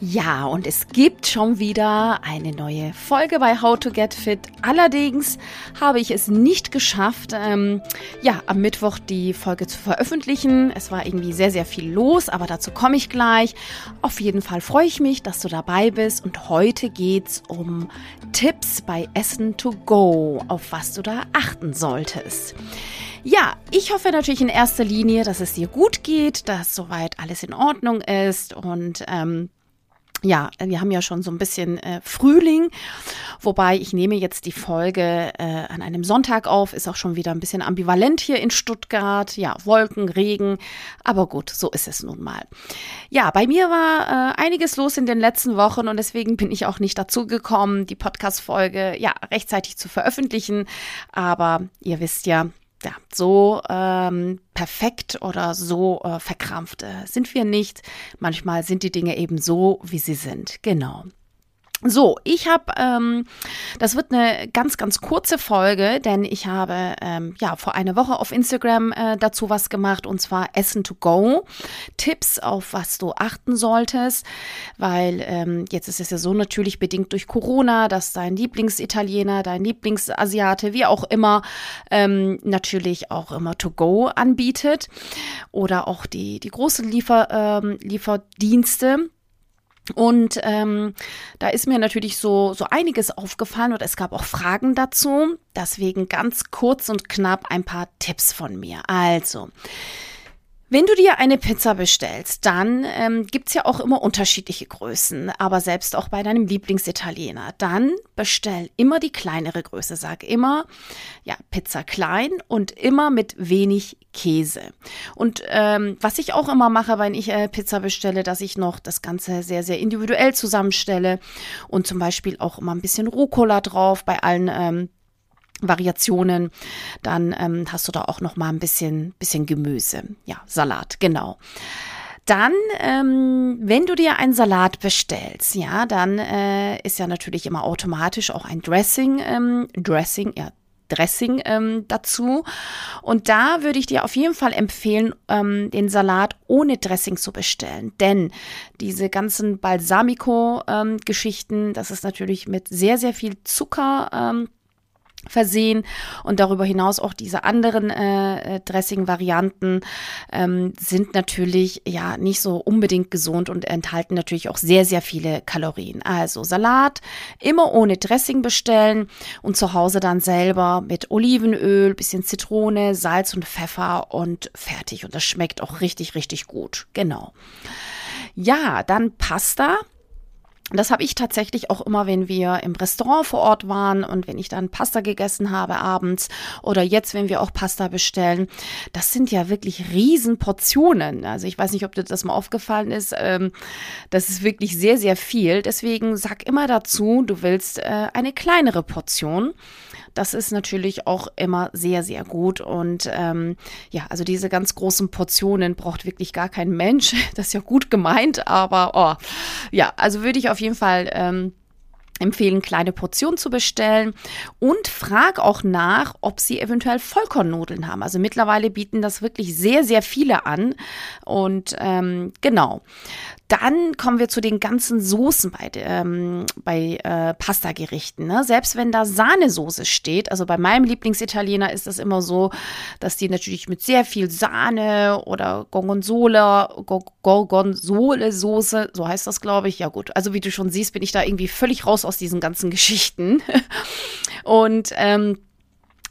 Ja, und es gibt schon wieder eine neue Folge bei How to Get Fit. Allerdings habe ich es nicht geschafft, ähm, ja, am Mittwoch die Folge zu veröffentlichen. Es war irgendwie sehr, sehr viel los, aber dazu komme ich gleich. Auf jeden Fall freue ich mich, dass du dabei bist. Und heute geht's um Tipps bei Essen to Go, auf was du da achten solltest. Ja, ich hoffe natürlich in erster Linie, dass es dir gut geht, dass soweit alles in Ordnung ist und ähm, ja, wir haben ja schon so ein bisschen äh, Frühling, wobei ich nehme jetzt die Folge äh, an einem Sonntag auf, ist auch schon wieder ein bisschen ambivalent hier in Stuttgart. Ja, Wolken, Regen, aber gut, so ist es nun mal. Ja, bei mir war äh, einiges los in den letzten Wochen und deswegen bin ich auch nicht dazu gekommen, die Podcast-Folge ja rechtzeitig zu veröffentlichen. Aber ihr wisst ja, ja, so ähm, perfekt oder so äh, verkrampft äh, sind wir nicht. Manchmal sind die Dinge eben so, wie sie sind. Genau. So, ich habe, ähm, das wird eine ganz, ganz kurze Folge, denn ich habe ähm, ja vor einer Woche auf Instagram äh, dazu was gemacht und zwar Essen to Go, Tipps auf was du achten solltest, weil ähm, jetzt ist es ja so natürlich bedingt durch Corona, dass dein Lieblingsitaliener, dein Lieblingsasiate, wie auch immer, ähm, natürlich auch immer to go anbietet oder auch die die großen Liefer, ähm, Lieferdienste und ähm, da ist mir natürlich so, so einiges aufgefallen und es gab auch Fragen dazu. Deswegen ganz kurz und knapp ein paar Tipps von mir. Also, wenn du dir eine Pizza bestellst, dann ähm, gibt's ja auch immer unterschiedliche Größen, aber selbst auch bei deinem Lieblingsitaliener, dann bestell immer die kleinere Größe. Sag immer, ja, Pizza klein und immer mit wenig Käse. Und ähm, was ich auch immer mache, wenn ich äh, Pizza bestelle, dass ich noch das Ganze sehr, sehr individuell zusammenstelle und zum Beispiel auch immer ein bisschen Rucola drauf bei allen ähm, Variationen, dann ähm, hast du da auch noch mal ein bisschen, bisschen Gemüse. Ja, Salat, genau. Dann, ähm, wenn du dir einen Salat bestellst, ja, dann äh, ist ja natürlich immer automatisch auch ein Dressing, ähm, Dressing, ja, Dressing ähm, dazu. Und da würde ich dir auf jeden Fall empfehlen, ähm, den Salat ohne Dressing zu bestellen. Denn diese ganzen Balsamico-Geschichten, ähm, das ist natürlich mit sehr, sehr viel Zucker ähm, versehen und darüber hinaus auch diese anderen äh, äh, Dressing-Varianten ähm, sind natürlich ja nicht so unbedingt gesund und enthalten natürlich auch sehr, sehr viele Kalorien. Also Salat immer ohne Dressing bestellen und zu Hause dann selber mit Olivenöl, bisschen Zitrone, Salz und Pfeffer und fertig. Und das schmeckt auch richtig, richtig gut. Genau. Ja, dann Pasta. Das habe ich tatsächlich auch immer, wenn wir im Restaurant vor Ort waren und wenn ich dann Pasta gegessen habe abends oder jetzt, wenn wir auch Pasta bestellen. Das sind ja wirklich Riesenportionen. Also ich weiß nicht, ob dir das mal aufgefallen ist. Ähm, das ist wirklich sehr, sehr viel. Deswegen sag immer dazu, du willst äh, eine kleinere Portion. Das ist natürlich auch immer sehr, sehr gut. Und ähm, ja, also diese ganz großen Portionen braucht wirklich gar kein Mensch. Das ist ja gut gemeint, aber oh, ja, also würde ich auf jeden Fall. Ähm, empfehlen, kleine Portionen zu bestellen und frag auch nach, ob sie eventuell Vollkornnudeln haben. Also mittlerweile bieten das wirklich sehr, sehr viele an. Und ähm, genau. Dann kommen wir zu den ganzen Soßen bei, ähm, bei äh, Pastagerichten. Ne? Selbst wenn da Sahnesoße steht, also bei meinem Lieblingsitaliener ist das immer so, dass die natürlich mit sehr viel Sahne oder Gorgonzola, Gorgonzola-Soße, so heißt das, glaube ich. Ja gut, also wie du schon siehst, bin ich da irgendwie völlig raus aus diesen ganzen Geschichten. Und ähm,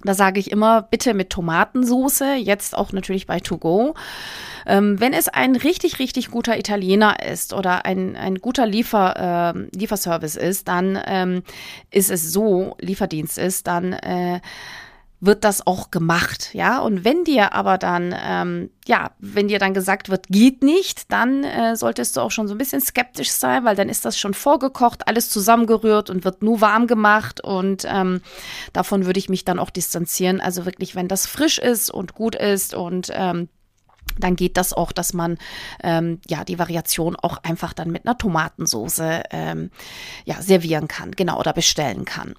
da sage ich immer, bitte mit Tomatensoße, jetzt auch natürlich bei To Go. Ähm, wenn es ein richtig, richtig guter Italiener ist oder ein, ein guter Liefer, äh, Lieferservice ist, dann ähm, ist es so, Lieferdienst ist, dann äh, wird das auch gemacht, ja. Und wenn dir aber dann, ähm, ja, wenn dir dann gesagt wird, geht nicht, dann äh, solltest du auch schon so ein bisschen skeptisch sein, weil dann ist das schon vorgekocht, alles zusammengerührt und wird nur warm gemacht und ähm, davon würde ich mich dann auch distanzieren. Also wirklich, wenn das frisch ist und gut ist und ähm, dann geht das auch, dass man ähm, ja die Variation auch einfach dann mit einer Tomatensoße ähm, ja servieren kann, genau oder bestellen kann.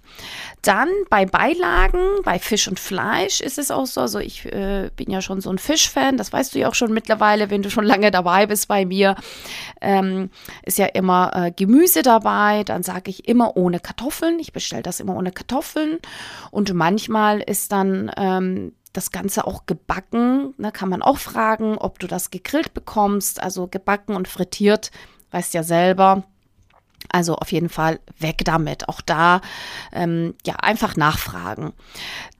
Dann bei Beilagen, bei Fisch und Fleisch ist es auch so. Also ich äh, bin ja schon so ein Fischfan, das weißt du ja auch schon mittlerweile, wenn du schon lange dabei bist bei mir. Ähm, ist ja immer äh, Gemüse dabei. Dann sage ich immer ohne Kartoffeln. Ich bestelle das immer ohne Kartoffeln und manchmal ist dann ähm, das Ganze auch gebacken. Da ne, kann man auch fragen, ob du das gegrillt bekommst, also gebacken und frittiert, weißt ja selber. Also auf jeden Fall weg damit. Auch da ähm, ja einfach nachfragen.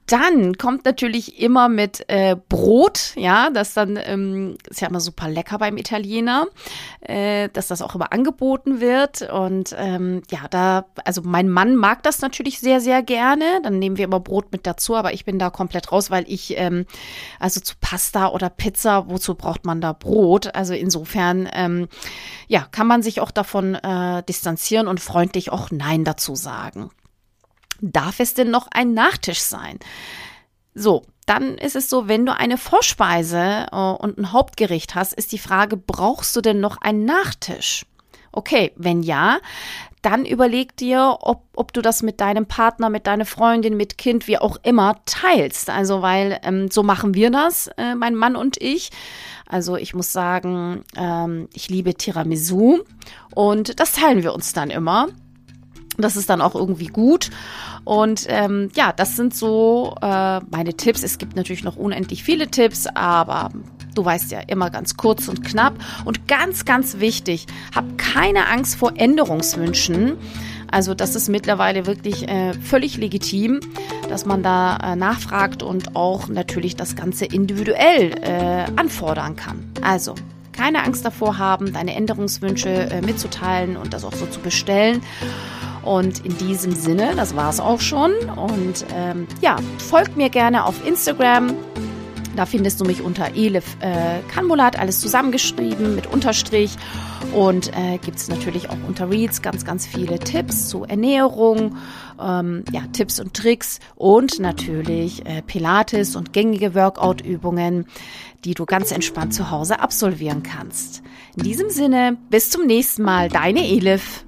Dann kommt natürlich immer mit äh, Brot, ja, das dann ähm, ist ja immer super lecker beim Italiener, äh, dass das auch immer angeboten wird. Und ähm, ja, da, also mein Mann mag das natürlich sehr, sehr gerne. Dann nehmen wir immer Brot mit dazu, aber ich bin da komplett raus, weil ich, ähm, also zu Pasta oder Pizza, wozu braucht man da Brot? Also insofern, ähm, ja, kann man sich auch davon äh, distanzieren und freundlich auch Nein dazu sagen. Darf es denn noch ein Nachtisch sein? So, dann ist es so, wenn du eine Vorspeise äh, und ein Hauptgericht hast, ist die Frage, brauchst du denn noch einen Nachtisch? Okay, wenn ja, dann überleg dir, ob, ob du das mit deinem Partner, mit deiner Freundin, mit Kind, wie auch immer, teilst. Also, weil ähm, so machen wir das, äh, mein Mann und ich. Also ich muss sagen, ähm, ich liebe Tiramisu und das teilen wir uns dann immer. Das ist dann auch irgendwie gut. Und ähm, ja, das sind so äh, meine Tipps. Es gibt natürlich noch unendlich viele Tipps, aber du weißt ja, immer ganz kurz und knapp. Und ganz, ganz wichtig, hab keine Angst vor Änderungswünschen. Also das ist mittlerweile wirklich äh, völlig legitim, dass man da äh, nachfragt und auch natürlich das Ganze individuell äh, anfordern kann. Also keine Angst davor haben, deine Änderungswünsche äh, mitzuteilen und das auch so zu bestellen. Und in diesem Sinne, das war es auch schon. Und ähm, ja, folgt mir gerne auf Instagram. Da findest du mich unter Elif äh, Kanmulat, alles zusammengeschrieben mit Unterstrich. Und äh, gibt es natürlich auch unter Reads ganz, ganz viele Tipps zu Ernährung, ähm, ja, Tipps und Tricks und natürlich äh, Pilates und gängige Workout-Übungen, die du ganz entspannt zu Hause absolvieren kannst. In diesem Sinne, bis zum nächsten Mal, deine Elif.